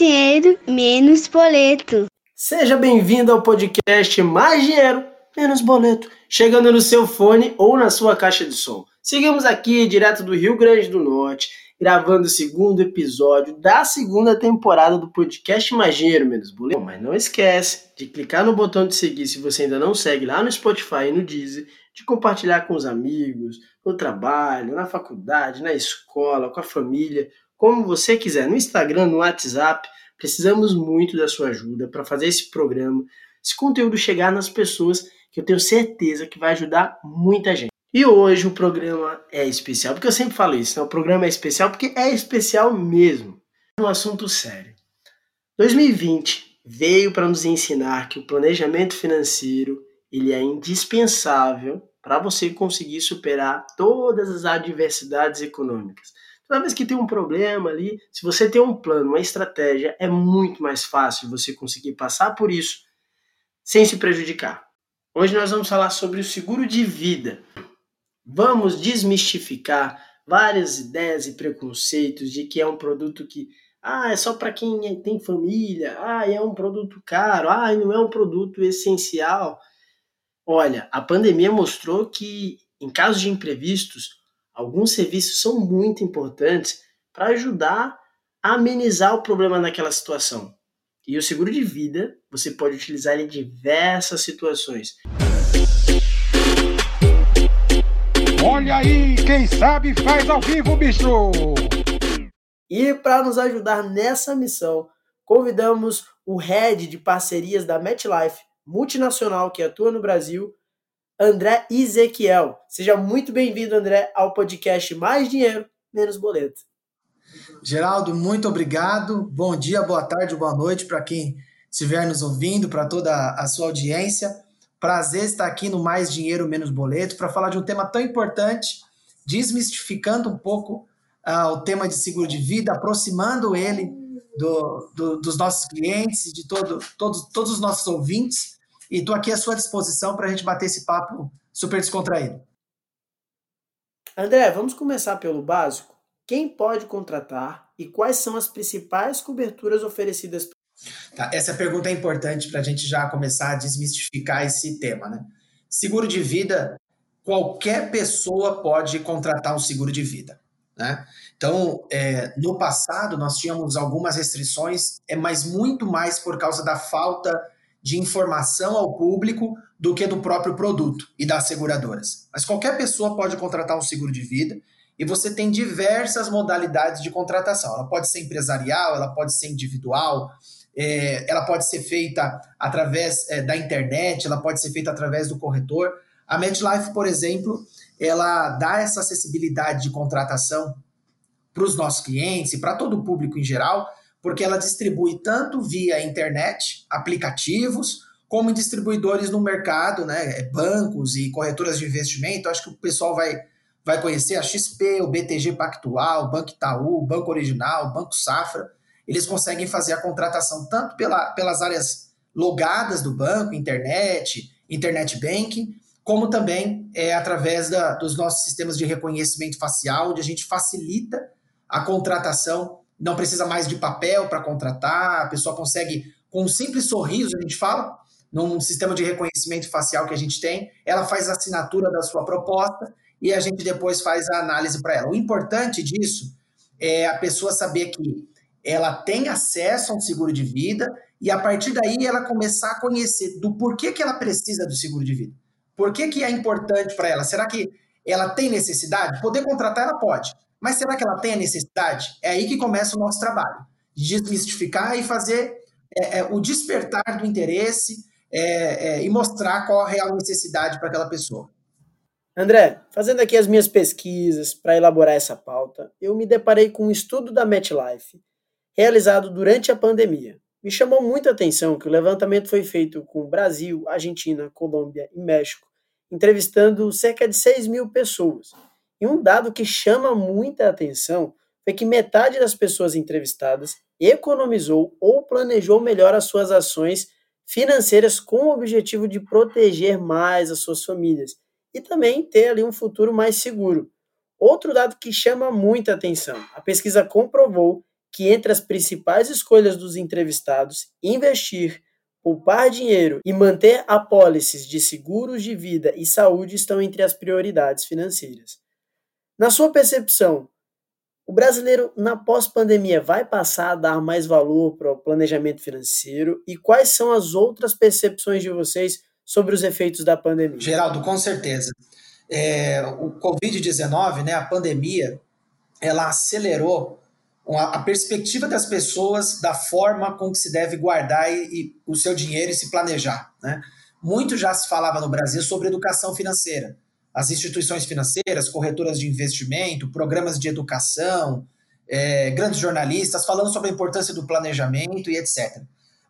dinheiro, menos boleto. Seja bem-vindo ao podcast Mais Dinheiro, Menos Boleto, chegando no seu fone ou na sua caixa de som. Seguimos aqui, direto do Rio Grande do Norte, gravando o segundo episódio da segunda temporada do podcast Mais Dinheiro, Menos Boleto. Mas não esquece de clicar no botão de seguir se você ainda não segue lá no Spotify e no Deezer, de compartilhar com os amigos, no trabalho, na faculdade, na escola, com a família, como você quiser, no Instagram, no WhatsApp. Precisamos muito da sua ajuda para fazer esse programa, esse conteúdo chegar nas pessoas que eu tenho certeza que vai ajudar muita gente. E hoje o programa é especial, porque eu sempre falo isso, né? o programa é especial porque é especial mesmo. Um assunto sério. 2020 veio para nos ensinar que o planejamento financeiro ele é indispensável para você conseguir superar todas as adversidades econômicas. Toda vez que tem um problema ali, se você tem um plano, uma estratégia, é muito mais fácil você conseguir passar por isso sem se prejudicar. Hoje nós vamos falar sobre o seguro de vida. Vamos desmistificar várias ideias e preconceitos de que é um produto que ah, é só para quem tem família, ah, é um produto caro, ah, não é um produto essencial. Olha, a pandemia mostrou que, em casos de imprevistos, alguns serviços são muito importantes para ajudar a amenizar o problema naquela situação. E o seguro de vida você pode utilizar em diversas situações. Olha aí, quem sabe faz ao vivo, bicho! E para nos ajudar nessa missão, convidamos o head de parcerias da MetLife, multinacional que atua no Brasil, André Ezequiel. Seja muito bem-vindo, André, ao podcast Mais Dinheiro, Menos Boleto. Geraldo, muito obrigado. Bom dia, boa tarde, boa noite para quem estiver nos ouvindo, para toda a sua audiência. Prazer estar aqui no Mais Dinheiro, Menos Boleto para falar de um tema tão importante, desmistificando um pouco uh, o tema de seguro de vida, aproximando ele do, do, dos nossos clientes e de todo, todos, todos os nossos ouvintes. E estou aqui à sua disposição para a gente bater esse papo super descontraído. André, vamos começar pelo básico. Quem pode contratar e quais são as principais coberturas oferecidas? Tá, essa pergunta é importante para a gente já começar a desmistificar esse tema. Né? Seguro de vida, qualquer pessoa pode contratar um seguro de vida. Né? Então, é, no passado, nós tínhamos algumas restrições, é, mas muito mais por causa da falta de informação ao público do que do próprio produto e das seguradoras. Mas qualquer pessoa pode contratar um seguro de vida e você tem diversas modalidades de contratação. Ela pode ser empresarial, ela pode ser individual, é, ela pode ser feita através é, da internet, ela pode ser feita através do corretor. A MetLife, por exemplo, ela dá essa acessibilidade de contratação para os nossos clientes e para todo o público em geral, porque ela distribui tanto via internet, aplicativos, como distribuidores no mercado, né, bancos e corretoras de investimento. Acho que o pessoal vai, vai conhecer a XP, o BTG Pactual, o Banco Itaú, o Banco Original, o Banco Safra. Eles conseguem fazer a contratação tanto pela, pelas áreas logadas do banco, internet, internet banking, como também é, através da, dos nossos sistemas de reconhecimento facial, onde a gente facilita a contratação não precisa mais de papel para contratar, a pessoa consegue, com um simples sorriso, a gente fala, num sistema de reconhecimento facial que a gente tem, ela faz a assinatura da sua proposta e a gente depois faz a análise para ela. O importante disso é a pessoa saber que ela tem acesso a um seguro de vida e a partir daí ela começar a conhecer do porquê que ela precisa do seguro de vida. Por que, que é importante para ela? Será que ela tem necessidade? Poder contratar, ela pode. Mas será que ela tem a necessidade? É aí que começa o nosso trabalho. Desmistificar e fazer é, é, o despertar do interesse é, é, e mostrar qual a real necessidade para aquela pessoa. André, fazendo aqui as minhas pesquisas para elaborar essa pauta, eu me deparei com um estudo da MetLife, realizado durante a pandemia. Me chamou muita atenção que o levantamento foi feito com Brasil, Argentina, Colômbia e México, entrevistando cerca de 6 mil pessoas. E um dado que chama muita atenção foi que metade das pessoas entrevistadas economizou ou planejou melhor as suas ações financeiras com o objetivo de proteger mais as suas famílias e também ter ali um futuro mais seguro. Outro dado que chama muita atenção: a pesquisa comprovou que entre as principais escolhas dos entrevistados, investir, poupar dinheiro e manter apólices de seguros de vida e saúde estão entre as prioridades financeiras. Na sua percepção, o brasileiro na pós-pandemia vai passar a dar mais valor para o planejamento financeiro e quais são as outras percepções de vocês sobre os efeitos da pandemia? Geraldo, com certeza. É, o Covid-19, né, a pandemia, ela acelerou a perspectiva das pessoas da forma com que se deve guardar e, e o seu dinheiro e se planejar. Né? Muito já se falava no Brasil sobre educação financeira. As instituições financeiras, corretoras de investimento, programas de educação, é, grandes jornalistas falando sobre a importância do planejamento e etc.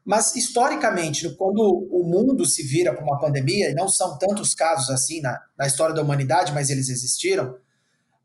Mas, historicamente, quando o mundo se vira para uma pandemia, e não são tantos casos assim na, na história da humanidade, mas eles existiram,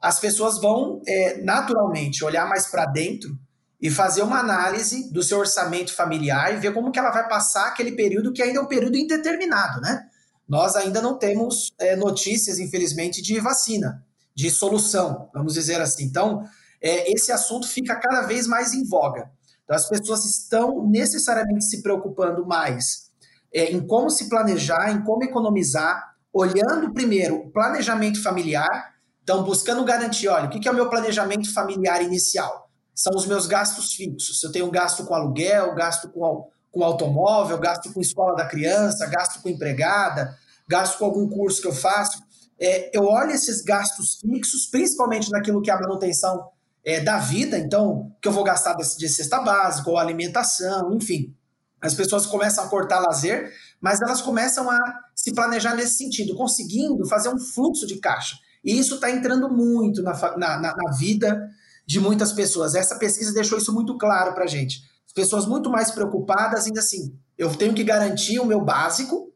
as pessoas vão é, naturalmente olhar mais para dentro e fazer uma análise do seu orçamento familiar e ver como que ela vai passar aquele período que ainda é um período indeterminado, né? Nós ainda não temos é, notícias, infelizmente, de vacina, de solução, vamos dizer assim. Então, é, esse assunto fica cada vez mais em voga. Então, as pessoas estão necessariamente se preocupando mais é, em como se planejar, em como economizar, olhando primeiro o planejamento familiar então, buscando garantir, olha, o que é o meu planejamento familiar inicial? São os meus gastos fixos. Eu tenho gasto com aluguel, gasto com, com automóvel, gasto com escola da criança, gasto com empregada, gasto com algum curso que eu faço. É, eu olho esses gastos fixos, principalmente naquilo que é a manutenção é, da vida, então, que eu vou gastar de, de cesta básica ou alimentação, enfim. As pessoas começam a cortar lazer, mas elas começam a se planejar nesse sentido, conseguindo fazer um fluxo de caixa. E isso está entrando muito na, na, na, vida de muitas pessoas. Essa pesquisa deixou isso muito claro para a gente. As pessoas muito mais preocupadas, ainda assim, eu tenho que garantir o meu básico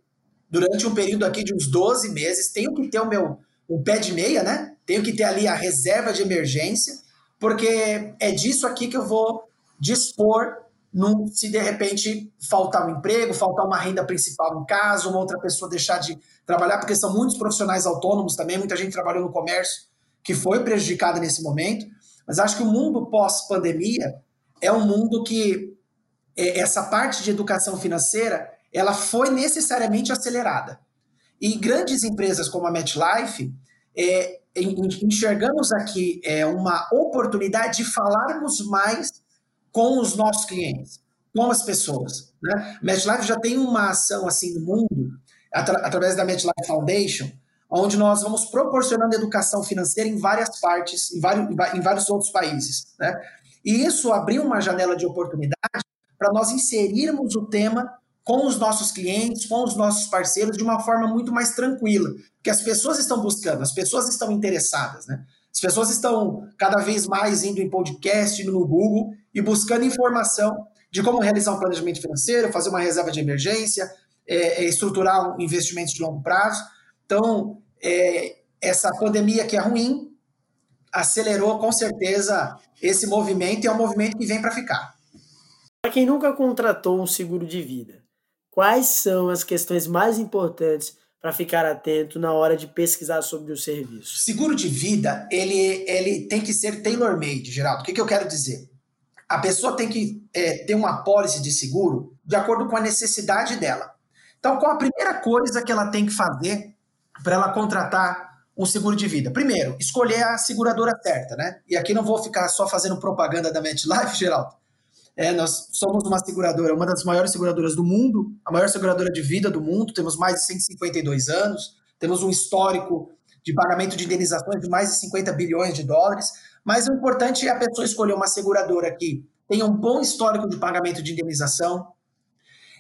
durante um período aqui de uns 12 meses, tenho que ter o meu um pé de meia, né? Tenho que ter ali a reserva de emergência, porque é disso aqui que eu vou dispor num, se de repente faltar um emprego, faltar uma renda principal no caso, uma outra pessoa deixar de trabalhar, porque são muitos profissionais autônomos também, muita gente trabalhou no comércio que foi prejudicada nesse momento. Mas acho que o mundo pós-pandemia é um mundo que essa parte de educação financeira ela foi necessariamente acelerada. E grandes empresas como a MetLife, é, enxergamos aqui é, uma oportunidade de falarmos mais com os nossos clientes, com as pessoas. Né? MetLife já tem uma ação assim no mundo, atra através da MetLife Foundation, onde nós vamos proporcionando educação financeira em várias partes, em vários, em vários outros países. Né? E isso abriu uma janela de oportunidade para nós inserirmos o tema com os nossos clientes, com os nossos parceiros, de uma forma muito mais tranquila. Porque as pessoas estão buscando, as pessoas estão interessadas. Né? As pessoas estão cada vez mais indo em podcast, indo no Google e buscando informação de como realizar um planejamento financeiro, fazer uma reserva de emergência, é, é, estruturar um investimentos de longo prazo. Então, é, essa pandemia que é ruim acelerou com certeza esse movimento e é um movimento que vem para ficar. Para quem nunca contratou um seguro de vida, quais são as questões mais importantes para ficar atento na hora de pesquisar sobre o serviço? Seguro de vida, ele, ele tem que ser tailor-made, Geraldo. O que, que eu quero dizer? A pessoa tem que é, ter uma pólice de seguro de acordo com a necessidade dela. Então, qual a primeira coisa que ela tem que fazer para ela contratar um seguro de vida? Primeiro, escolher a seguradora certa, né? E aqui não vou ficar só fazendo propaganda da MetLife, Geraldo. É, nós somos uma seguradora, uma das maiores seguradoras do mundo, a maior seguradora de vida do mundo, temos mais de 152 anos, temos um histórico de pagamento de indenizações de mais de 50 bilhões de dólares, mas o importante é a pessoa escolher uma seguradora que tenha um bom histórico de pagamento de indenização,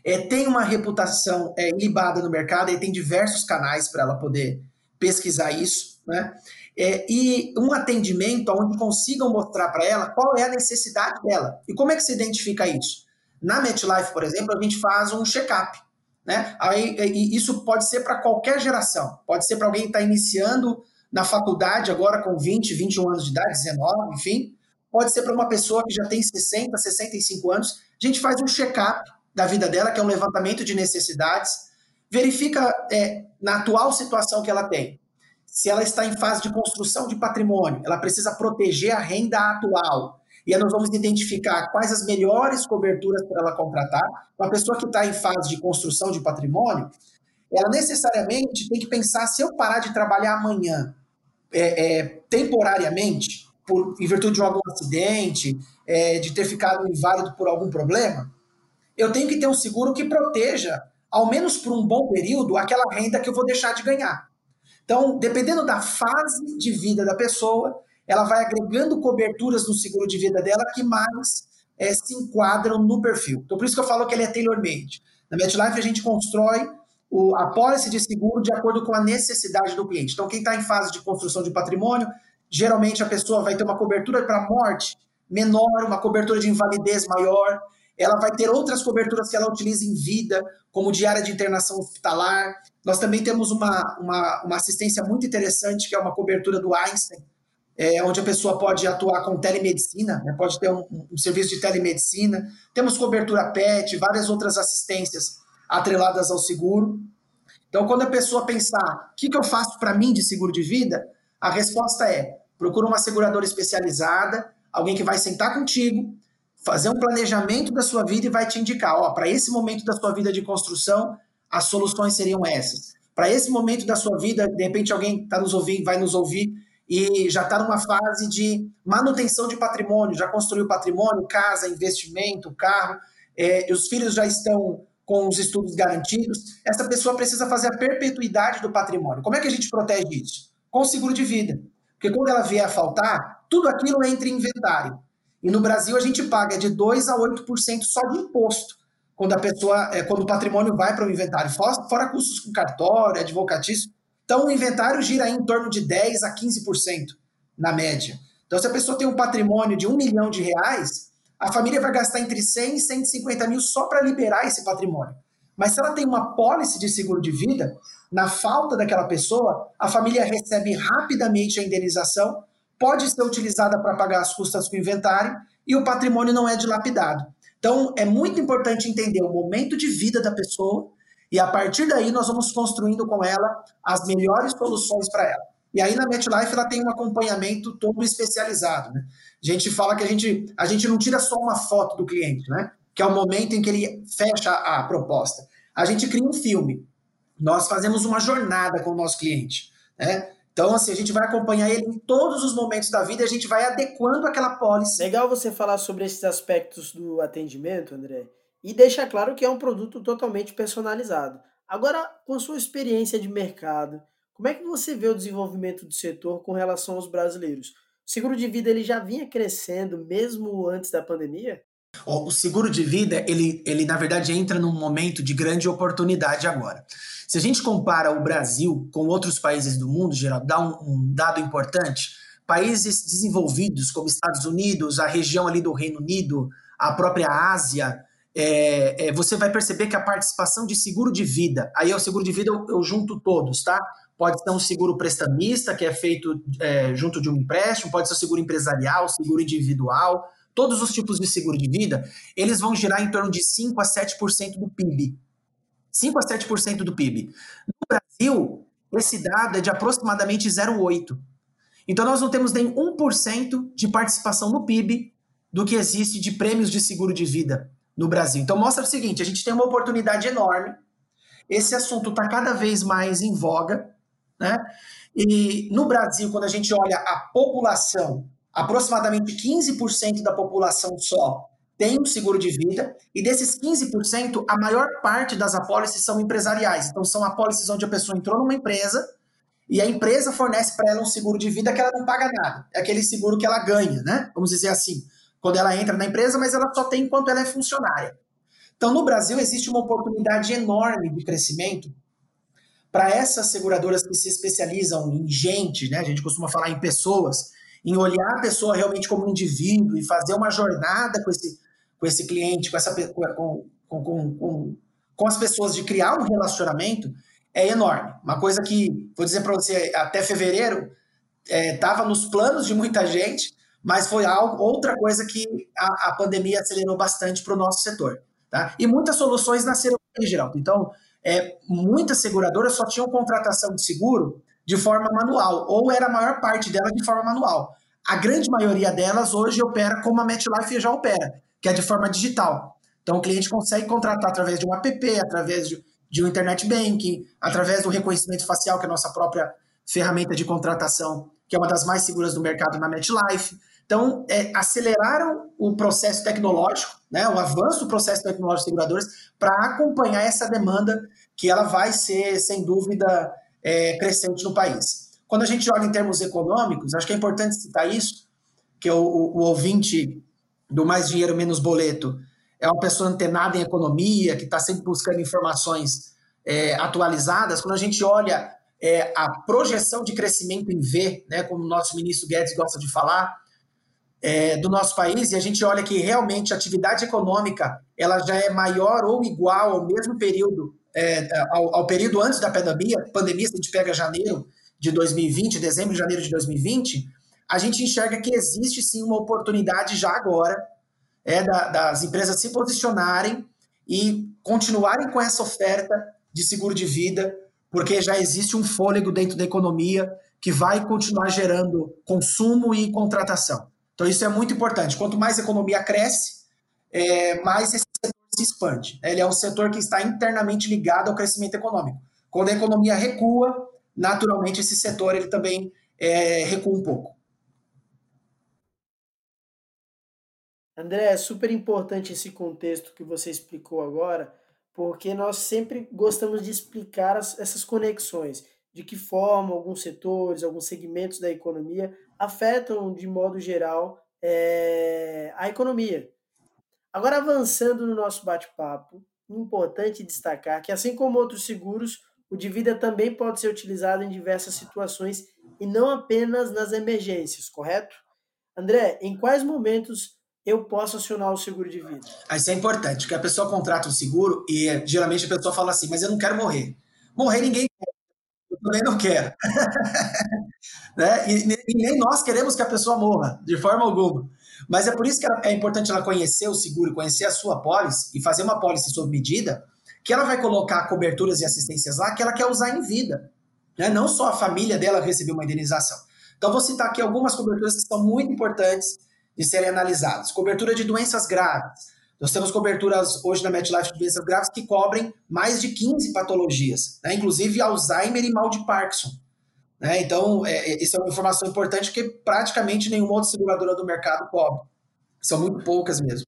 é, tem uma reputação é, no mercado e tem diversos canais para ela poder pesquisar isso, né? é, e um atendimento onde consigam mostrar para ela qual é a necessidade dela. E como é que se identifica isso? Na MetLife, por exemplo, a gente faz um check-up. Né? Aí, isso pode ser para qualquer geração. Pode ser para alguém que está iniciando na faculdade agora com 20, 21 anos de idade, 19, enfim. Pode ser para uma pessoa que já tem 60, 65 anos. A gente faz um check-up da vida dela, que é um levantamento de necessidades, verifica é, na atual situação que ela tem se ela está em fase de construção de patrimônio, ela precisa proteger a renda atual. e aí nós vamos identificar quais as melhores coberturas para ela contratar. Uma pessoa que está em fase de construção de patrimônio, ela necessariamente tem que pensar: se eu parar de trabalhar amanhã, é, é, temporariamente, por, em virtude de algum acidente, é, de ter ficado inválido por algum problema, eu tenho que ter um seguro que proteja, ao menos por um bom período, aquela renda que eu vou deixar de ganhar. Então, dependendo da fase de vida da pessoa, ela vai agregando coberturas no seguro de vida dela que mais é, se enquadram no perfil. Então, por isso que eu falo que ele é tailor-made. Na MetLife, a gente constrói o, a pólice de seguro de acordo com a necessidade do cliente. Então, quem está em fase de construção de patrimônio, geralmente a pessoa vai ter uma cobertura para morte menor, uma cobertura de invalidez maior, ela vai ter outras coberturas que ela utiliza em vida, como diária de internação hospitalar. Nós também temos uma, uma, uma assistência muito interessante, que é uma cobertura do Einstein, é, onde a pessoa pode atuar com telemedicina, né, pode ter um, um, serviço de telemedicina. Temos cobertura PET, várias outras assistências atreladas ao seguro. Então, quando a pessoa pensar o que, que eu faço para mim de seguro de vida, a resposta é: procura uma seguradora especializada, alguém que vai sentar contigo, fazer um planejamento da sua vida e vai te indicar, ó, para esse momento da sua vida de construção, as soluções seriam essas. Para esse momento da sua vida, de repente alguém está nos ouvindo, vai nos ouvir e já está numa fase de manutenção de patrimônio, já construiu patrimônio, casa, investimento, carro, é, os filhos já estão com os estudos garantidos. Essa pessoa precisa fazer a perpetuidade do patrimônio. Como é que a gente protege isso? Com seguro de vida. Porque quando ela vier a faltar, tudo aquilo entra em inventário. E no Brasil a gente paga de 2 a 8% só de imposto quando a pessoa, é, quando o patrimônio vai para o inventário, fora custos com cartório, advocatício. Então o inventário gira em torno de 10 a 15% na média. Então se a pessoa tem um patrimônio de um milhão de reais, a família vai gastar entre 100 e 150 mil só para liberar esse patrimônio. Mas se ela tem uma pólice de seguro de vida, na falta daquela pessoa, a família recebe rapidamente a indenização, pode ser utilizada para pagar as custas com inventário e o patrimônio não é dilapidado. Então, é muito importante entender o momento de vida da pessoa e a partir daí nós vamos construindo com ela as melhores soluções para ela. E aí na MetLife ela tem um acompanhamento todo especializado. Né? A gente fala que a gente, a gente não tira só uma foto do cliente, né? que é o momento em que ele fecha a proposta. A gente cria um filme. Nós fazemos uma jornada com o nosso cliente. Né? Então, assim, a gente vai acompanhar ele em todos os momentos da vida e a gente vai adequando aquela pólice. Legal você falar sobre esses aspectos do atendimento, André, e deixar claro que é um produto totalmente personalizado. Agora, com a sua experiência de mercado, como é que você vê o desenvolvimento do setor com relação aos brasileiros? O seguro de vida ele já vinha crescendo mesmo antes da pandemia? O seguro de vida, ele, ele na verdade entra num momento de grande oportunidade agora. Se a gente compara o Brasil com outros países do mundo, geral, dá um, um dado importante. Países desenvolvidos como Estados Unidos, a região ali do Reino Unido, a própria Ásia, é, é, você vai perceber que a participação de seguro de vida, aí é o seguro de vida eu, eu junto todos, tá? Pode ser um seguro prestamista, que é feito é, junto de um empréstimo, pode ser seguro empresarial, seguro individual, todos os tipos de seguro de vida, eles vão girar em torno de 5 a 7% do PIB. 5 a 7% do PIB. No Brasil, esse dado é de aproximadamente 0,8%. Então, nós não temos nem 1% de participação no PIB do que existe de prêmios de seguro de vida no Brasil. Então, mostra o seguinte: a gente tem uma oportunidade enorme. Esse assunto está cada vez mais em voga. Né? E no Brasil, quando a gente olha a população aproximadamente 15% da população só tem um seguro de vida, e desses 15%, a maior parte das apólices são empresariais. Então, são apólices onde a pessoa entrou numa empresa e a empresa fornece para ela um seguro de vida que ela não paga nada. É aquele seguro que ela ganha, né? Vamos dizer assim. Quando ela entra na empresa, mas ela só tem enquanto ela é funcionária. Então, no Brasil, existe uma oportunidade enorme de crescimento para essas seguradoras que se especializam em gente, né? A gente costuma falar em pessoas em olhar a pessoa realmente como um indivíduo e fazer uma jornada com esse, com esse cliente, com, essa, com, com, com, com as pessoas, de criar um relacionamento, é enorme. Uma coisa que, vou dizer para você, até fevereiro, estava é, nos planos de muita gente, mas foi algo, outra coisa que a, a pandemia acelerou bastante para o nosso setor. Tá? E muitas soluções nasceram em geral. Então, é, muitas seguradoras só tinham contratação de seguro de forma manual, ou era a maior parte dela de forma manual. A grande maioria delas hoje opera como a MetLife já opera, que é de forma digital. Então o cliente consegue contratar através de um app, através de, de um internet banking, através do reconhecimento facial, que é a nossa própria ferramenta de contratação, que é uma das mais seguras do mercado na MetLife. Então, é, aceleraram o processo tecnológico, né, o avanço do processo tecnológico de seguradoras, para acompanhar essa demanda que ela vai ser, sem dúvida, é, crescente no país. Quando a gente olha em termos econômicos, acho que é importante citar isso, que o, o, o ouvinte do Mais Dinheiro Menos Boleto é uma pessoa antenada em economia, que está sempre buscando informações é, atualizadas. Quando a gente olha é, a projeção de crescimento em V, né, como o nosso ministro Guedes gosta de falar, é, do nosso país, e a gente olha que realmente a atividade econômica ela já é maior ou igual ao mesmo período, é, ao, ao, período antes da pandemia, pandemia, se a gente pega janeiro de 2020, dezembro e janeiro de 2020, a gente enxerga que existe sim uma oportunidade já agora é da, das empresas se posicionarem e continuarem com essa oferta de seguro de vida, porque já existe um fôlego dentro da economia que vai continuar gerando consumo e contratação. Então, isso é muito importante. Quanto mais a economia cresce, é, mais esse setor se expande. Ele é um setor que está internamente ligado ao crescimento econômico. Quando a economia recua, naturalmente esse setor ele também é, recua um pouco. André, é super importante esse contexto que você explicou agora, porque nós sempre gostamos de explicar as, essas conexões, de que forma alguns setores, alguns segmentos da economia afetam de modo geral é, a economia. Agora, avançando no nosso bate-papo, importante destacar que, assim como outros seguros, o de vida também pode ser utilizado em diversas situações e não apenas nas emergências, correto? André, em quais momentos eu posso acionar o seguro de vida? Isso é importante, porque a pessoa contrata um seguro e geralmente a pessoa fala assim, mas eu não quero morrer. Morrer ninguém quer, eu também não quero. né? E, e, nem nós queremos que a pessoa morra, de forma alguma. Mas é por isso que é importante ela conhecer o seguro, conhecer a sua pólice e fazer uma pólice sob medida, que ela vai colocar coberturas e assistências lá que ela quer usar em vida. Né? Não só a família dela receber uma indenização. Então, vou citar aqui algumas coberturas que são muito importantes de serem analisadas. Cobertura de doenças graves. Nós temos coberturas hoje na MetLife de doenças graves que cobrem mais de 15 patologias, né? inclusive Alzheimer e mal de Parkinson. Né? Então, é, é, isso é uma informação importante que praticamente nenhuma outra seguradora do mercado cobre. São muito poucas mesmo.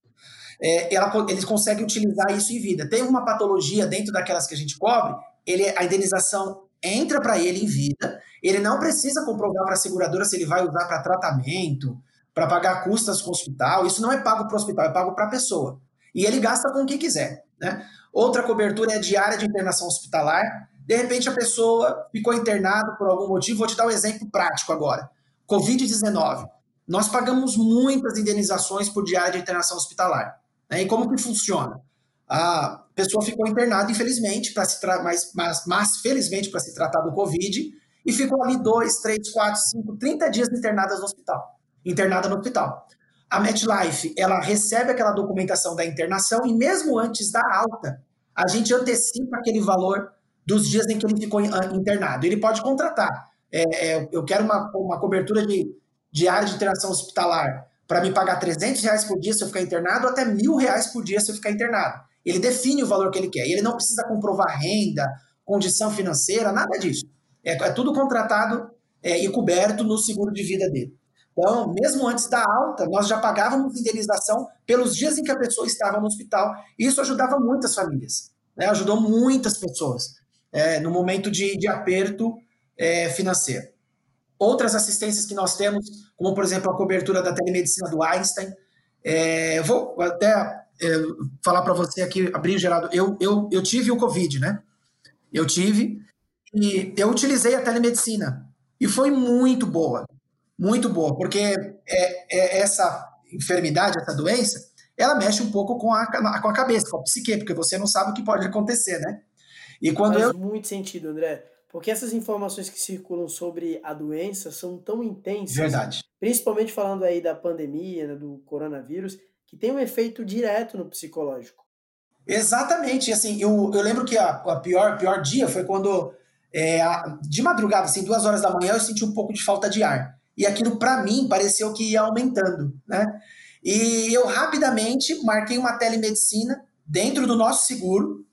É, ela, eles conseguem utilizar isso em vida. Tem uma patologia dentro daquelas que a gente cobre, ele, a indenização entra para ele em vida, ele não precisa comprovar para a seguradora se ele vai usar para tratamento, para pagar custas com o hospital. Isso não é pago para o hospital, é pago para a pessoa. E ele gasta com o que quiser. Né? Outra cobertura é diária de internação hospitalar. De repente a pessoa ficou internada por algum motivo. Vou te dar um exemplo prático agora. Covid-19. Nós pagamos muitas indenizações por diária de internação hospitalar. Né? E como que funciona? A pessoa ficou internada, infelizmente, para se mas, mas, mas felizmente para se tratar do Covid, e ficou ali dois, três, quatro, cinco, 30 dias internadas no hospital internada no hospital. A MetLife, ela recebe aquela documentação da internação e mesmo antes da alta, a gente antecipa aquele valor dos dias em que ele ficou ah, internado. Ele pode contratar. É, é, eu quero uma, uma cobertura de, área de internação hospitalar para me pagar 300 reais por dia se eu ficar internado, ou até mil reais por dia se eu ficar internado. Ele define o valor que ele quer. Ele não precisa comprovar renda, condição financeira, nada disso. É, é tudo contratado é, e coberto no seguro de vida dele. Então, mesmo antes da alta, nós já pagávamos indenização pelos dias em que a pessoa estava no hospital. Isso ajudava muitas famílias, né? ajudou muitas pessoas é, no momento de, de aperto é, financeiro. Outras assistências que nós temos, como por exemplo a cobertura da telemedicina do Einstein. É, vou até é, falar para você aqui, abrir Geraldo. Eu, eu, eu tive o Covid, né? Eu tive e eu utilizei a telemedicina e foi muito boa muito boa, porque é, é essa enfermidade, essa doença, ela mexe um pouco com a, com a cabeça, com a psique, porque você não sabe o que pode acontecer, né? E quando Faz eu... muito sentido, André. Porque essas informações que circulam sobre a doença são tão intensas. Verdade. Principalmente falando aí da pandemia, né, do coronavírus, que tem um efeito direto no psicológico. Exatamente. Assim, eu, eu lembro que a, a pior, pior dia foi quando, é, a, de madrugada, assim, duas horas da manhã, eu senti um pouco de falta de ar. E aquilo para mim pareceu que ia aumentando, né? E eu rapidamente marquei uma telemedicina dentro do nosso seguro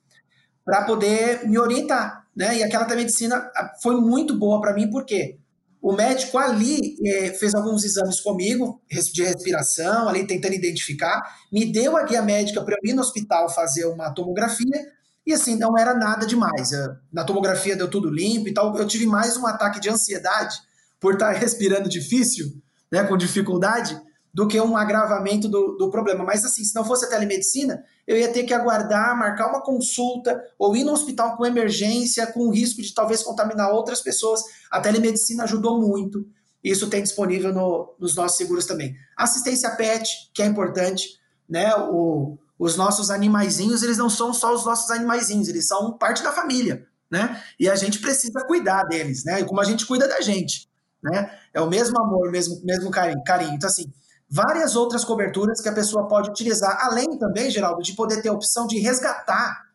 para poder me orientar, né? E aquela telemedicina foi muito boa para mim, porque o médico ali é, fez alguns exames comigo, de respiração, ali tentando identificar, me deu a guia médica para eu ir no hospital fazer uma tomografia, e assim, não era nada demais. Na tomografia deu tudo limpo e tal. Eu tive mais um ataque de ansiedade por estar respirando difícil, né, com dificuldade, do que um agravamento do, do problema. Mas assim, se não fosse a telemedicina, eu ia ter que aguardar, marcar uma consulta ou ir no hospital com emergência, com o risco de talvez contaminar outras pessoas. A telemedicina ajudou muito. Isso tem disponível no, nos nossos seguros também. Assistência PET, que é importante, né? O, os nossos animaizinhos, eles não são só os nossos animaizinhos, eles são parte da família, né? E a gente precisa cuidar deles, né? Como a gente cuida da gente, né? É o mesmo amor, mesmo, mesmo carinho, carinho. Então, assim, várias outras coberturas que a pessoa pode utilizar, além também, Geraldo, de poder ter a opção de resgatar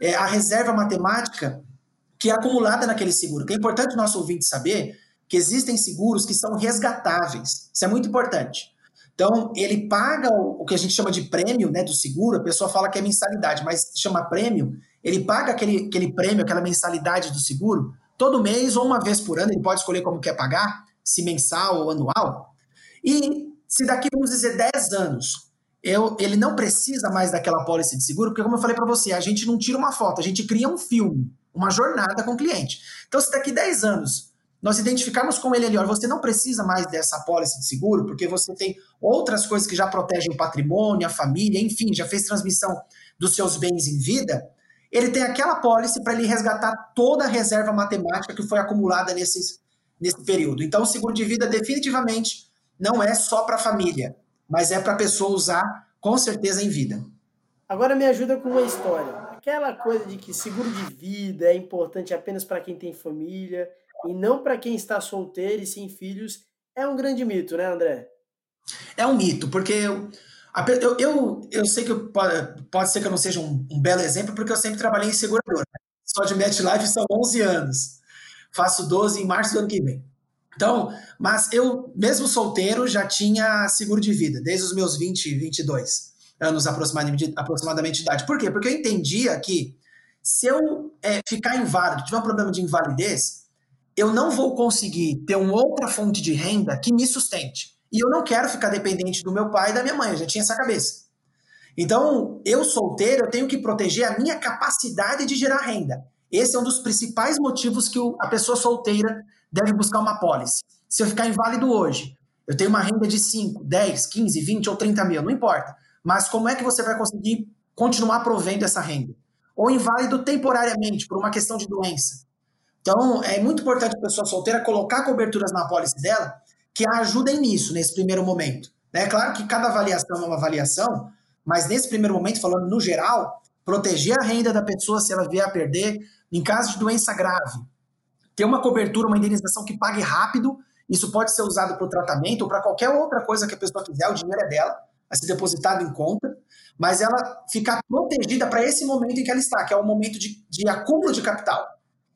é, a reserva matemática que é acumulada naquele seguro. Que é importante o nosso ouvinte saber que existem seguros que são resgatáveis. Isso é muito importante. Então, ele paga o, o, que a gente chama de prêmio né, do seguro, a pessoa fala que é mensalidade, mas chama prêmio. Ele paga aquele, aquele prêmio, aquela mensalidade do seguro, todo mês ou uma vez por ano, ele pode escolher como quer pagar, se mensal ou anual. E se daqui, vamos dizer, 10 anos, eu, ele não precisa mais daquela pólice de seguro, porque, como eu falei para você, a gente não tira uma foto, a gente cria um filme, uma jornada com o cliente. Então, se daqui 10 anos nós identificarmos com ele ali, olha, você não precisa mais dessa pólice de seguro, porque você tem outras coisas que já protegem o patrimônio, a família, enfim, já fez transmissão dos seus bens em vida, ele tem aquela pólice para ele resgatar toda a reserva matemática que foi acumulada nesses, nesse período. Então, o seguro de vida definitivamente não é só para a família, mas é para a pessoa usar com certeza em vida. Agora me ajuda com uma história. Aquela coisa de que seguro de vida é importante apenas para quem tem família e não para quem está solteiro e sem filhos é um grande mito, né, André? É um mito, porque eu, eu, eu sei que eu, pode ser que eu não seja um, um, belo exemplo, porque eu sempre trabalhei em seguradora. Só de MetLife são 11 anos. Faço 12 em março do ano que vem. Então, mas eu, mesmo solteiro, já tinha seguro de vida, desde os meus 20, 22 anos aproximadamente, aproximadamente de idade. Por quê? Porque eu entendia que se eu é, ficar inválido, tiver um problema de invalidez, eu não vou conseguir ter uma outra fonte de renda que me sustente. E eu não quero ficar dependente do meu pai e da minha mãe, eu já tinha essa cabeça. Então, eu solteiro, eu tenho que proteger a minha capacidade de gerar renda. Esse é um dos principais motivos que a pessoa solteira deve buscar uma pólice. Se eu ficar inválido hoje, eu tenho uma renda de 5, 10, 15, 20 ou 30 mil, não importa. Mas como é que você vai conseguir continuar provendo essa renda? Ou inválido temporariamente, por uma questão de doença. Então, é muito importante a pessoa solteira colocar coberturas na pólice dela que a ajudem nisso, nesse primeiro momento. É claro que cada avaliação é uma avaliação, mas nesse primeiro momento, falando no geral, proteger a renda da pessoa se ela vier a perder em caso de doença grave, ter uma cobertura, uma indenização que pague rápido. Isso pode ser usado para o tratamento ou para qualquer outra coisa que a pessoa quiser, o dinheiro é dela, vai ser depositado em conta, mas ela ficar protegida para esse momento em que ela está, que é o momento de, de acúmulo de capital,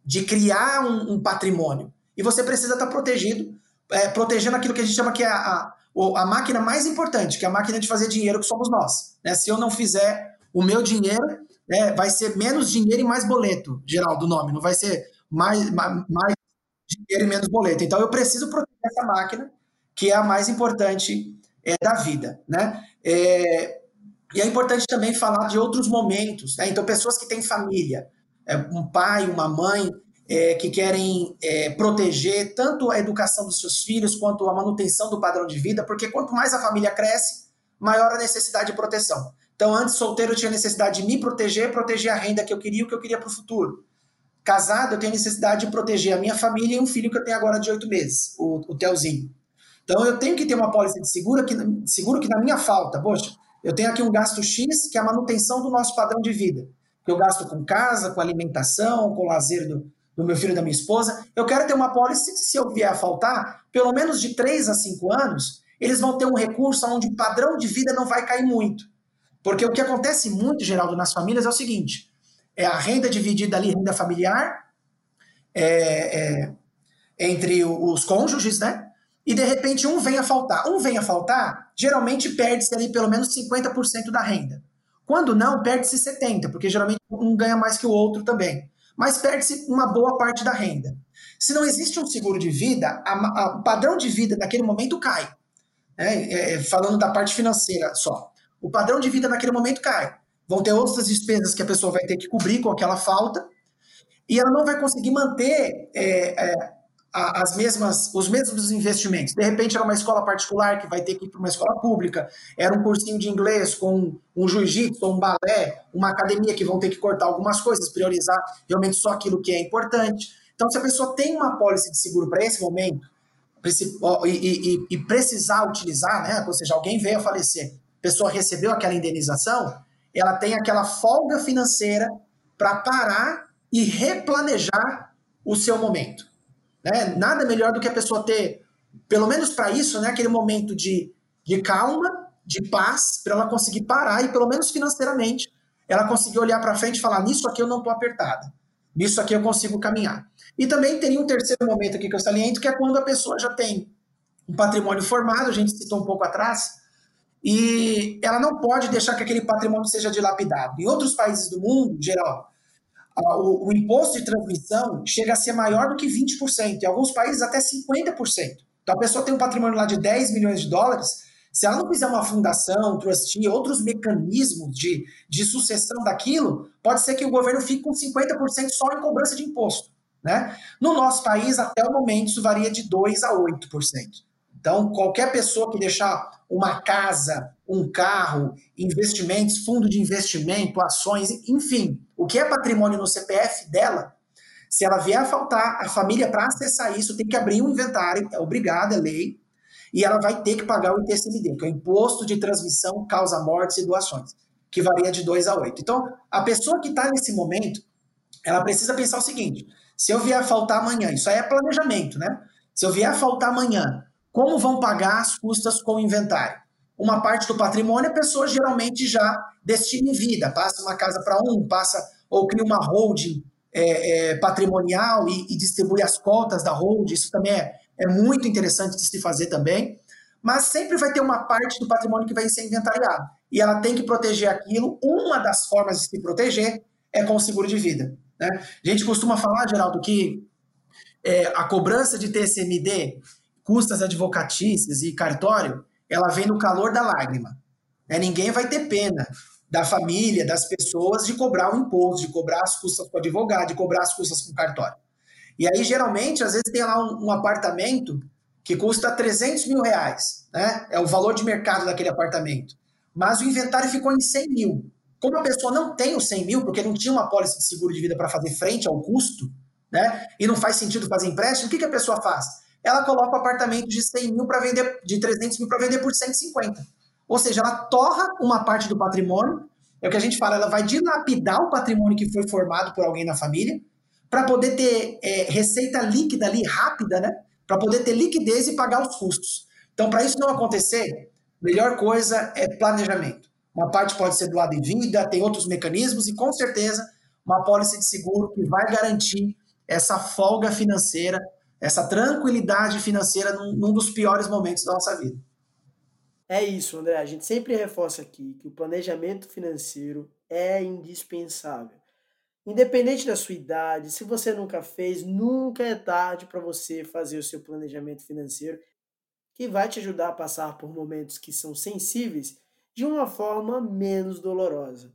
de criar um, um, patrimônio. E você precisa estar protegido, é, protegendo aquilo que a gente chama que é a, a, a, máquina mais importante, que é a máquina de fazer dinheiro, que somos nós. Né? Se eu não fizer o meu dinheiro, é, vai ser menos dinheiro e mais boleto, geral do nome, não vai ser mais, mais, mais dinheiro e menos boleto. Então eu preciso proteger essa máquina, que é a mais importante é, da vida, né? É, e é importante também falar de outros momentos, né? Então pessoas que têm família, é, um pai, uma mãe, é, que querem é, proteger tanto a educação dos seus filhos quanto a manutenção do padrão de vida, porque quanto mais a família cresce, maior a necessidade de proteção. Então, antes solteiro, eu tinha necessidade de me proteger, proteger a renda que eu queria, o que eu queria para o futuro. Casado, eu tenho necessidade de proteger a minha família e um filho que eu tenho agora de oito meses, o, o Telzinho. Então eu tenho que ter uma pólice de seguro que, seguro que na minha falta, poxa, eu tenho aqui um gasto X, que é a manutenção do nosso padrão de vida. Que eu gasto com casa, com alimentação, com lazer do, do meu filho e da minha esposa. Eu quero ter uma pólice que, se eu vier a faltar, pelo menos de 3 a 5 anos, eles vão ter um recurso onde o padrão de vida não vai cair muito. Porque o que acontece muito, Geraldo, nas famílias é o seguinte: é a renda dividida ali, renda familiar, é, é, entre os cônjuges, né? e de repente um vem a faltar. Um vem a faltar, geralmente perde-se ali pelo menos 50% da renda. Quando não, perde-se 70%, porque geralmente um ganha mais que o outro também. Mas perde-se uma boa parte da renda. Se não existe um seguro de vida, o padrão de vida naquele momento cai. Né? É, é, falando da parte financeira só. O padrão de vida naquele momento cai. Vão ter outras despesas que a pessoa vai ter que cobrir com aquela falta, e ela não vai conseguir manter é, é, as mesmas, os mesmos investimentos. De repente, era uma escola particular que vai ter que ir para uma escola pública, era um cursinho de inglês com um jiu-jitsu, um balé, uma academia que vão ter que cortar algumas coisas, priorizar realmente só aquilo que é importante. Então, se a pessoa tem uma pólice de seguro para esse momento e, e, e, precisar utilizar, né, ou seja, alguém veio a falecer, a pessoa recebeu aquela indenização, ela tem aquela folga financeira para parar e replanejar o seu momento. Né? Nada melhor do que a pessoa ter, pelo menos para isso, né, aquele momento de, de calma, de paz, para ela conseguir parar e, pelo menos financeiramente, ela conseguir olhar para frente e falar: nisso aqui eu não estou apertada, nisso aqui eu consigo caminhar. E também teria um terceiro momento aqui que eu saliento, que é quando a pessoa já tem um patrimônio formado, a gente citou um pouco atrás, e ela não pode deixar que aquele patrimônio seja dilapidado. Em outros países do mundo, geral, o, o, imposto de transmissão chega a ser maior do que 20%, em alguns países até 50%. Então a pessoa tem um patrimônio lá de 10 milhões de dólares, se ela não fizer uma fundação, trustee, outros mecanismos de, de sucessão daquilo, pode ser que o governo fique com 50% só em cobrança de imposto. Né? No nosso país, até o momento, isso varia de 2% a 8%. Então, qualquer pessoa que deixar uma casa, um carro, investimentos, fundo de investimento, ações, enfim, o que é patrimônio no CPF dela, se ela vier a faltar, a família, para acessar isso, tem que abrir um inventário, é obrigada, é lei, e ela vai ter que pagar o ITCMD, que é o Imposto de Transmissão, Causa Mortes e Doações, que varia de 2 a 8. Então, a pessoa que está nesse momento, ela precisa pensar o seguinte: se eu vier a faltar amanhã, isso aí é planejamento, né? Se eu vier a faltar amanhã, como vão pagar as custas com o inventário? Uma parte do patrimônio a pessoa geralmente já destina em vida, passa uma casa para um, passa ou cria uma holding é, é, patrimonial e, e, distribui as cotas da holding, isso também é, é muito interessante de se fazer também, mas sempre vai ter uma parte do patrimônio que vai ser inventariado, e ela tem que proteger aquilo, uma das formas de se proteger é com o seguro de vida. Né? A gente costuma falar, Geraldo, que é, a cobrança de TCMD custas advocatícias e cartório, ela vem no calor da lágrima. Né? Ninguém vai ter pena da família, das pessoas, de cobrar o imposto, de cobrar as custas com o advogado, de cobrar as custas com o cartório. E aí, geralmente, às vezes tem lá um, um, apartamento que custa 300 mil reais, né? É o valor de mercado daquele apartamento. Mas o inventário ficou em 100 mil. Como a pessoa não tem os 100 mil, porque não tinha uma pólice de seguro de vida para fazer frente ao custo, né? E não faz sentido fazer empréstimo, o que, que a pessoa faz? Ela coloca o apartamento de 100 mil para vender, de 300 mil para vender por 150. Ou seja, ela torra uma parte do patrimônio, é o que a gente fala, ela vai dilapidar o patrimônio que foi formado por alguém na família, para poder ter é, receita líquida ali, rápida, né? Para poder ter liquidez e pagar os custos. Então, para isso não acontecer, melhor coisa é planejamento. Uma parte pode ser do lado de vida, tem outros mecanismos e com certeza uma pólice de seguro que vai garantir essa folga financeira essa tranquilidade financeira num, num dos piores momentos da nossa vida. É isso, André. A gente sempre reforça aqui que o planejamento financeiro é indispensável. Independente da sua idade, se você nunca fez, nunca é tarde para você fazer o seu planejamento financeiro, que vai te ajudar a passar por momentos que são sensíveis de uma forma menos dolorosa.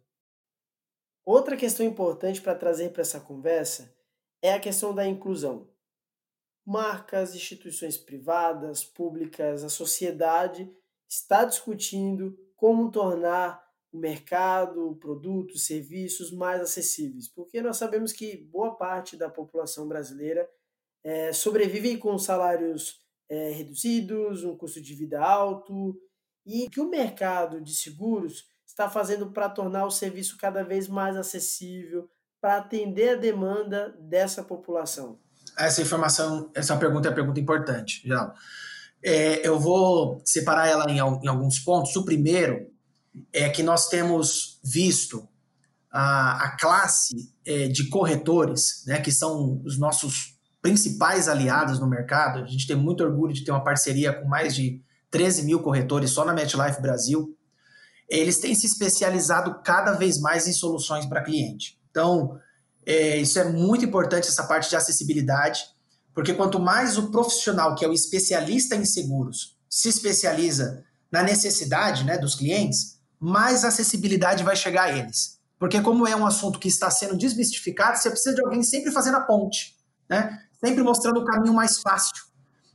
Outra questão importante para trazer para essa conversa é a questão da inclusão marcas, instituições privadas, públicas, a sociedade está discutindo como tornar o mercado, produtos, serviços mais acessíveis, porque nós sabemos que boa parte da população brasileira é, sobrevive com salários é, reduzidos, um custo de vida alto, e que o mercado de seguros está fazendo para tornar o serviço cada vez mais acessível, para atender a demanda dessa população essa informação, essa pergunta é uma pergunta importante, Geraldo. É, eu vou separar ela em, em, alguns pontos. O primeiro é que nós temos visto a, a classe é, de corretores, né, que são os nossos principais aliados no mercado. A gente tem muito orgulho de ter uma parceria com mais de 13 mil corretores só na MetLife Brasil. Eles têm se especializado cada vez mais em soluções para cliente. Então, é, isso é muito importante, essa parte de acessibilidade, porque quanto mais o profissional, que é o especialista em seguros, se especializa na necessidade né, dos clientes, mais acessibilidade vai chegar a eles. Porque como é um assunto que está sendo desmistificado, você precisa de alguém sempre fazendo a ponte, né? sempre mostrando o caminho mais fácil.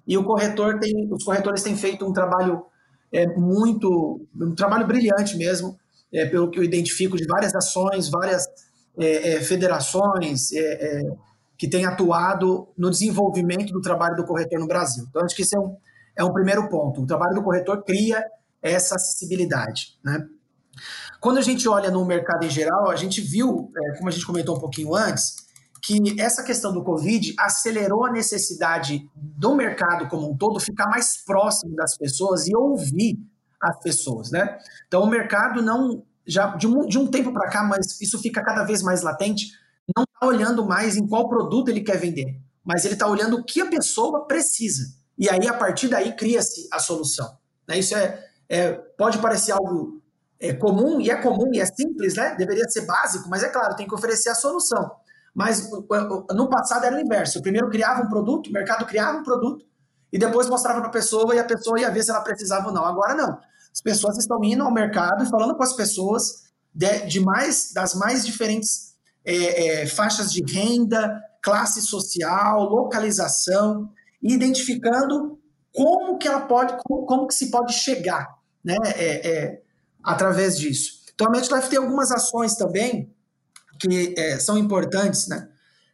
E o corretor tem, os corretores têm feito um trabalho é, muito, um trabalho brilhante mesmo, é, pelo que eu identifico de várias ações, várias é, é federações é, é, que têm atuado no desenvolvimento do trabalho do corretor no Brasil. Então, acho que esse é um, é um primeiro ponto. O trabalho do corretor cria essa acessibilidade, né? Quando a gente olha no mercado em geral, a gente viu, como a gente comentou um pouquinho antes, que essa questão do Covid acelerou a necessidade do mercado como um todo ficar mais próximo das pessoas e ouvir as pessoas, né? Então o mercado não já de um, de um tempo para cá, mas isso fica cada vez mais latente, não está olhando mais em qual produto ele quer vender, mas ele está olhando o que a pessoa precisa. E aí a partir daí cria-se a solução. Né? Isso é, é pode parecer algo é, comum e é comum e é simples, né? Deveria ser básico, mas é claro tem que oferecer a solução. Mas no passado era o inverso. O primeiro criava um produto, o mercado criava um produto, e depois mostrava para a pessoa e a pessoa ia ver se ela precisava ou não. Agora não. As pessoas estão indo ao mercado e falando com as pessoas de, de mais, das mais diferentes é, é, faixas de renda, classe social, localização, e identificando como que ela pode, como, como que se pode chegar, né, é, é através disso. Então a MetLife tem algumas ações também que é, são importantes, né?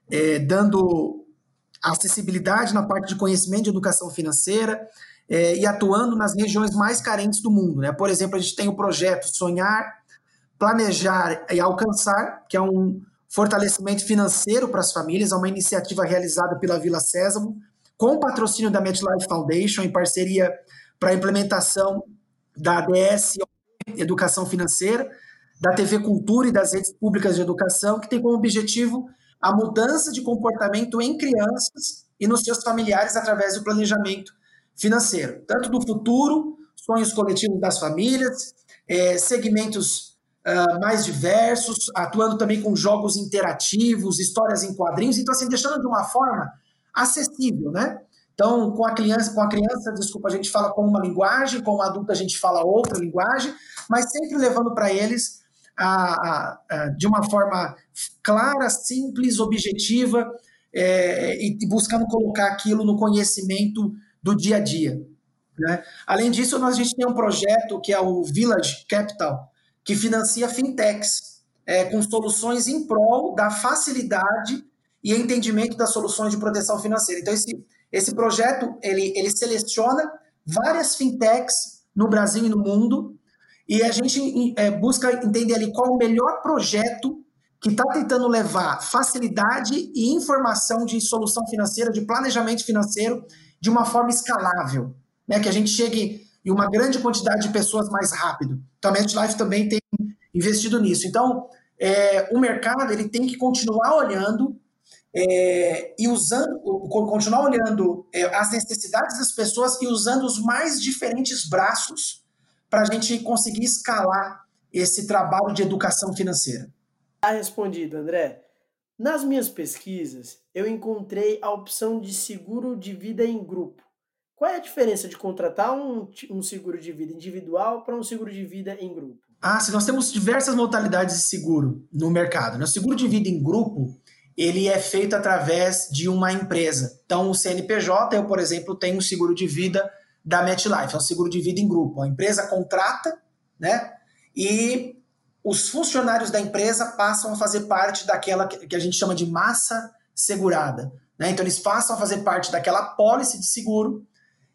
É, dando acessibilidade na parte de conhecimento de educação financeira é, e atuando nas regiões mais carentes do mundo. Né? Por exemplo, a gente tem o projeto Sonhar, Planejar e Alcançar, que é um fortalecimento financeiro para as famílias, é uma iniciativa realizada pela Vila Sésamo, com patrocínio da MetLife Foundation, em parceria para a implementação da ADS Educação Financeira, da TV Cultura e das redes públicas de educação, que tem como objetivo a mudança de comportamento em crianças e nos seus familiares através do planejamento financeiro, tanto do futuro, sonhos coletivos das famílias, é, segmentos uh, mais diversos, atuando também com jogos interativos, histórias em quadrinhos, então assim deixando de uma forma acessível, né? Então, com a criança, com a criança, desculpa, a gente fala com uma linguagem, com o adulto a gente fala outra linguagem, mas sempre levando para eles a, a, a, de uma forma clara, simples, objetiva é, e buscando colocar aquilo no conhecimento do dia a dia. Né? Além disso, nós, a gente tem um projeto que é o Village Capital, que financia fintechs é, com soluções em prol da facilidade e entendimento das soluções de proteção financeira. Então, esse, esse projeto ele, ele seleciona várias fintechs no Brasil e no mundo e a gente é, busca entender ali qual o melhor projeto que está tentando levar facilidade e informação de solução financeira, de planejamento financeiro, de uma forma escalável, né? Que a gente chegue em uma grande quantidade de pessoas mais rápido. Então, a MetLife também tem investido nisso. Então, é, o mercado ele tem que continuar olhando é, e usando, continuar olhando é, as necessidades das pessoas e usando os mais diferentes braços para a gente conseguir escalar esse trabalho de educação financeira? Está respondido, André. Nas minhas pesquisas, eu encontrei a opção de seguro de vida em grupo. Qual é a diferença de contratar um, um seguro de vida individual para um seguro de vida em grupo? Ah, se nós temos diversas modalidades de seguro no mercado. Né? O seguro de vida em grupo, ele é feito através de uma empresa. Então, o CNPJ, eu, por exemplo, tenho um seguro de vida da MetLife, é um seguro de vida em grupo. A empresa contrata, né? E os funcionários da empresa passam a fazer parte daquela que a gente chama de massa segurada. Né? Então, eles passam a fazer parte daquela pólice de seguro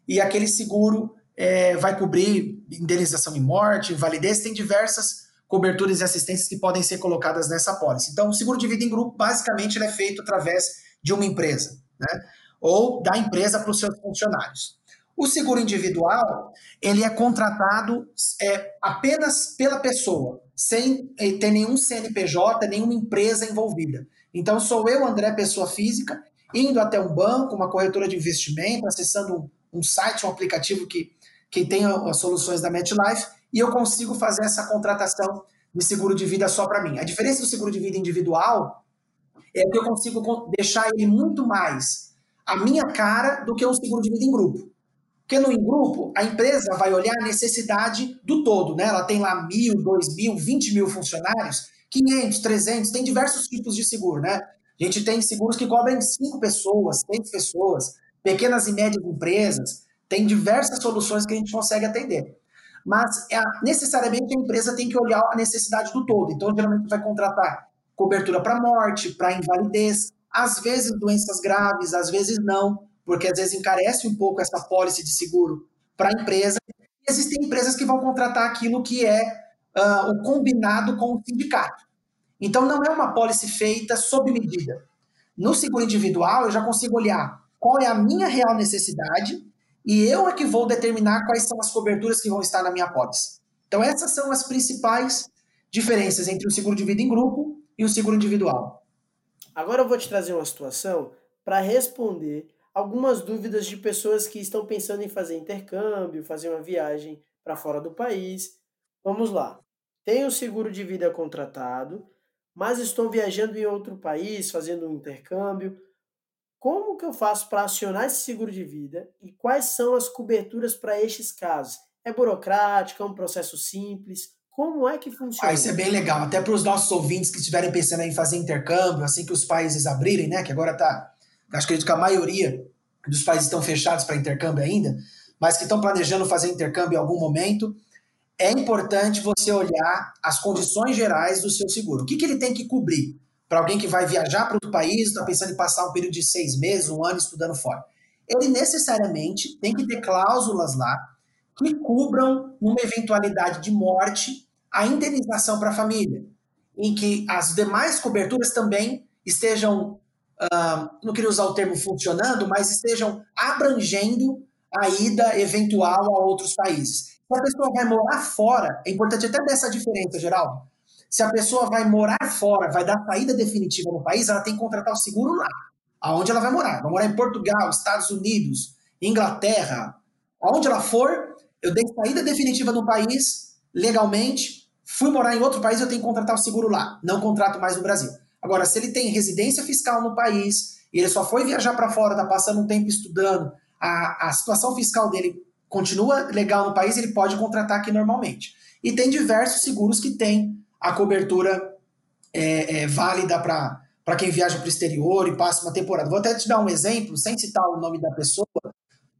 e aquele seguro é, vai cobrir indenização de morte, invalidez, tem diversas coberturas e assistências que podem ser colocadas nessa pólice. Então, o seguro de vida em grupo, basicamente, é feito através de uma empresa, né? ou da empresa para os seus funcionários. O seguro individual, ele é contratado é, apenas pela pessoa, sem eh, ter nenhum CNPJ, nenhuma empresa envolvida. Então, sou eu, André, pessoa física, indo até um banco, uma corretora de investimento, acessando um, site, um aplicativo que, que tem as soluções da MetLife, e eu consigo fazer essa contratação de seguro de vida só para mim. A diferença do seguro de vida individual é que eu consigo deixar ele muito mais a minha cara do que um seguro de vida em grupo. Porque no em grupo, a empresa vai olhar a necessidade do todo, né? Ela tem lá mil, dois mil, vinte mil funcionários, 500, 300, tem diversos tipos de seguro, né? A gente tem seguros que cobrem cinco pessoas, seis pessoas, pequenas e médias empresas, tem diversas soluções que a gente consegue atender. Mas é, necessariamente a empresa tem que olhar a necessidade do todo. Então, geralmente vai contratar cobertura para morte, para invalidez, às vezes doenças graves, às vezes não, porque às vezes encarece um pouco essa pólice de seguro para a empresa. E existem empresas que vão contratar aquilo que é uh, o combinado com o sindicato. Então não é uma pólice feita sob medida. No seguro individual, eu já consigo olhar qual é a minha real necessidade e eu é que vou determinar quais são as coberturas que vão estar na minha pólice. Então essas são as principais diferenças entre o seguro de vida em grupo e o seguro individual. Agora eu vou te trazer uma situação para responder algumas dúvidas de pessoas que estão pensando em fazer intercâmbio, fazer uma viagem para fora do país. Vamos lá. Tenho seguro de vida contratado, mas estou viajando em outro país, fazendo um intercâmbio. Como que eu faço para acionar esse seguro de vida e quais são as coberturas para estes casos? É burocrático, é um processo simples? Como é que funciona? Ah, isso é bem legal. Até para os nossos ouvintes que estiverem pensando em fazer intercâmbio, assim que os países abrirem, né? Que agora tá. Acho que a maioria dos países estão fechados para intercâmbio ainda, mas que estão planejando fazer intercâmbio em algum momento é importante você olhar as condições gerais do seu seguro. O que, que ele tem que cobrir para alguém que vai viajar para outro país, está pensando em passar um período de seis meses, um ano estudando fora? Ele necessariamente tem que ter cláusulas lá que cubram, numa eventualidade de morte, a indenização para a família, em que as demais coberturas também estejam, uh, não queria usar o termo funcionando, mas estejam abrangendo a ida eventual a outros países. Se a pessoa vai morar fora, é importante até dessa diferença, Geraldo. Se a pessoa vai morar fora, vai dar saída definitiva no país, ela tem que contratar o seguro lá, aonde ela vai morar. Vai morar em Portugal, Estados Unidos, Inglaterra, aonde ela for, eu dei saída definitiva no país, legalmente, fui morar em outro país, eu tenho que contratar o seguro lá, não contrato mais no Brasil. Agora, se ele tem residência fiscal no país, e ele só foi viajar para fora, está passando um tempo estudando, a, a situação fiscal dele continua legal no país, ele pode contratar aqui normalmente. E tem diversos seguros que têm a cobertura é, é, válida para quem viaja para o exterior e passa uma temporada. Vou até te dar um exemplo, sem citar o nome da pessoa,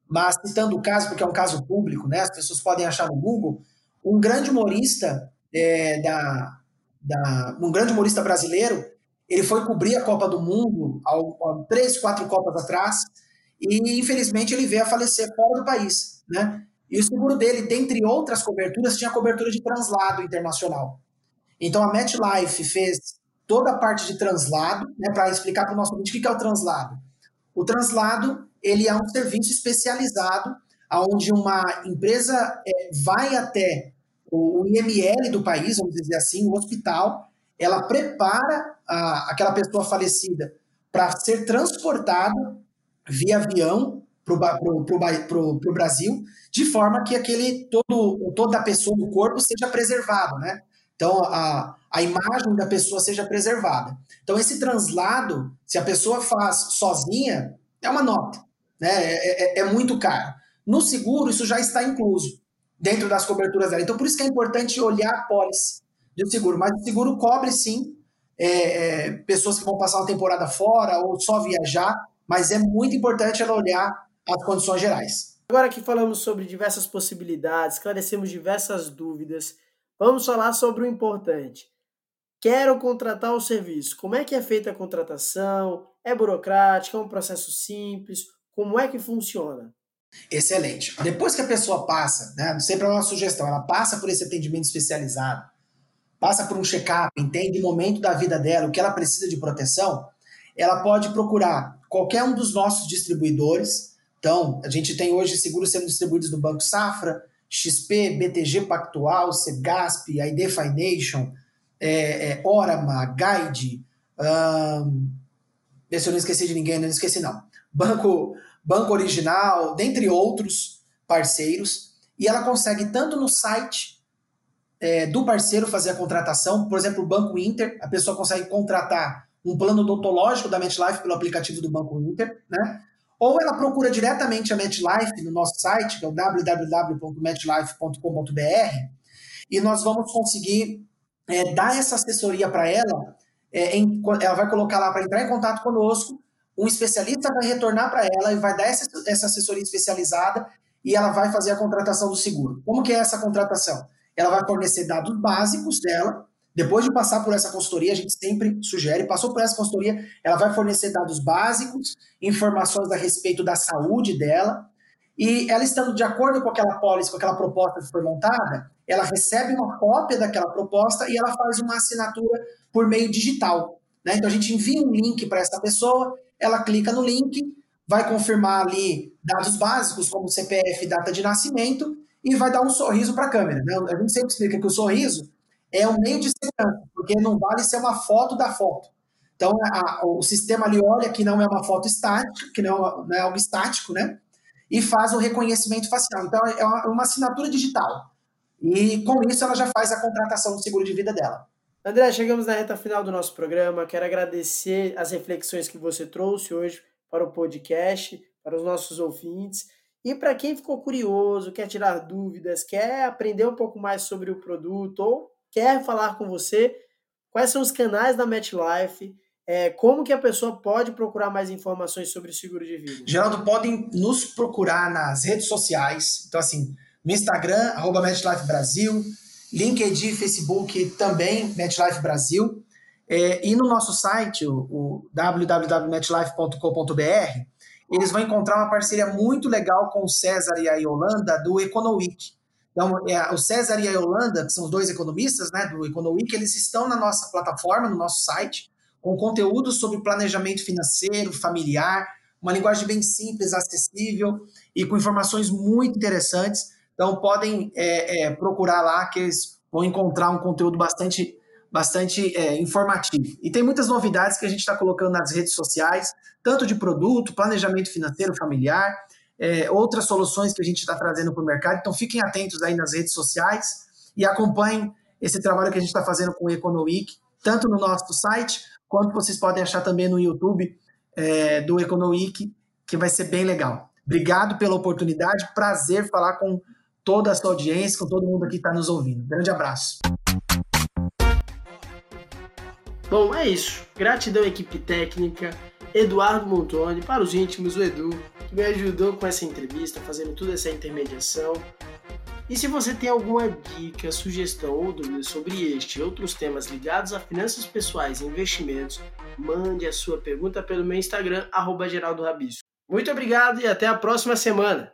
mas citando o caso, porque é um caso público, né? As pessoas podem achar no Google. Um grande humorista é, da, da, um grande humorista brasileiro, ele foi cobrir a Copa do Mundo há, três, quatro copas atrás e infelizmente ele veio a falecer fora do país, né? E o seguro dele, dentre outras coberturas, tinha cobertura de translado internacional. Então a MetLife fez toda a parte de translado, né, para explicar para o nosso ouvinte o que é o translado. O translado ele é um serviço especializado onde uma empresa é, vai até o IML do país, vamos dizer assim, o hospital, ela prepara a, aquela pessoa falecida para ser transportada via avião para o Brasil, de forma que aquele todo, toda a pessoa do corpo seja preservado, né? Então, a, a imagem da pessoa seja preservada. Então, esse translado, se a pessoa faz sozinha, é uma nota, né? É, é, é muito caro. No seguro, isso já está incluso dentro das coberturas dela. Então, por isso que é importante olhar a pólice do seguro. Mas o seguro cobre, sim, é, é, pessoas que vão passar uma temporada fora ou só viajar, mas é muito importante ela olhar as condições gerais. Agora que falamos sobre diversas possibilidades, esclarecemos diversas dúvidas, vamos falar sobre o importante. Quero contratar o serviço. Como é que é feita a contratação? É burocrático? É um processo simples? Como é que funciona? Excelente. Depois que a pessoa passa, né, sempre é uma sugestão, ela passa por esse atendimento especializado, passa por um check-up, entende o momento da vida dela, o que ela precisa de proteção, ela pode procurar qualquer um dos nossos distribuidores. Então, a gente tem hoje seguros sendo distribuídos no Banco Safra, XP, BTG Pactual, Segasp, ID Financial, é, é, Orama, Guide, um, ver se eu não esqueci de ninguém, não esqueci não. Banco, Banco Original, dentre outros parceiros, e ela consegue tanto no site é, do parceiro fazer a contratação, por exemplo, o Banco Inter, a pessoa consegue contratar um plano odontológico da MetLife pelo aplicativo do Banco Inter, né? Ou ela procura diretamente a MetLife no nosso site, que é o www.metlife.com.br, e nós vamos conseguir é, dar essa assessoria para ela. É, em, ela vai colocar lá para entrar em contato conosco, um especialista vai retornar para ela e vai dar essa, essa assessoria especializada e ela vai fazer a contratação do seguro. Como que é essa contratação? Ela vai fornecer dados básicos dela, depois de passar por essa consultoria, a gente sempre sugere, passou por essa consultoria, ela vai fornecer dados básicos, informações a respeito da saúde dela, e ela estando de acordo com aquela pólice, com aquela proposta que foi montada, ela recebe uma cópia daquela proposta e ela faz uma assinatura por meio digital. Né? Então a gente envia um link para essa pessoa, ela clica no link, vai confirmar ali dados básicos como CPF, data de nascimento e vai dar um sorriso para a câmera. Né? A gente sempre explica que o sorriso é um meio de segurança, porque não vale ser uma foto da foto. Então, a, o sistema ali olha que não é uma foto estática, que não, não é algo estático, né? E faz o reconhecimento facial. Então, é uma, uma assinatura digital. E com isso, ela já faz a contratação do seguro de vida dela. André, chegamos na reta final do nosso programa. Quero agradecer as reflexões que você trouxe hoje para o podcast, para os nossos ouvintes. E para quem ficou curioso, quer tirar dúvidas, quer aprender um pouco mais sobre o produto ou quer falar com você, quais são os canais da MetLife, é, como que a pessoa pode procurar mais informações sobre o seguro de vida? Geraldo, podem nos procurar nas redes sociais. Então, assim, no Instagram, arroba MetLife Brasil, LinkedIn, Facebook, também MetLife Brasil. É, e no nosso site, o, o www.metlife.com.br, eles vão encontrar uma parceria muito legal com o César e a Yolanda do Econoweek. Então, é, o César e a Yolanda, que são os dois economistas né, do Econoweek, eles estão na nossa plataforma, no nosso site, com conteúdo sobre planejamento financeiro, familiar, uma linguagem bem simples, acessível e com informações muito interessantes. Então, podem é, é, procurar lá que eles vão encontrar um conteúdo bastante, bastante é, informativo. E tem muitas novidades que a gente está colocando nas redes sociais, tanto de produto, planejamento financeiro familiar, é, outras soluções que a gente está trazendo para o mercado. Então fiquem atentos aí nas redes sociais e acompanhem esse trabalho que a gente está fazendo com o Econoweek, tanto no nosso site, quanto vocês podem achar também no YouTube é, do Econoweek, que vai ser bem legal. Obrigado pela oportunidade, prazer falar com toda a sua audiência, com todo mundo aqui que está nos ouvindo. Grande abraço. Bom, é isso. Gratidão, equipe técnica. Eduardo Montoni, para os íntimos, o Edu, que me ajudou com essa entrevista, fazendo toda essa intermediação. E se você tem alguma dica, sugestão ou dúvida sobre este e outros temas ligados a finanças pessoais e investimentos, mande a sua pergunta pelo meu Instagram, arroba Muito obrigado e até a próxima semana!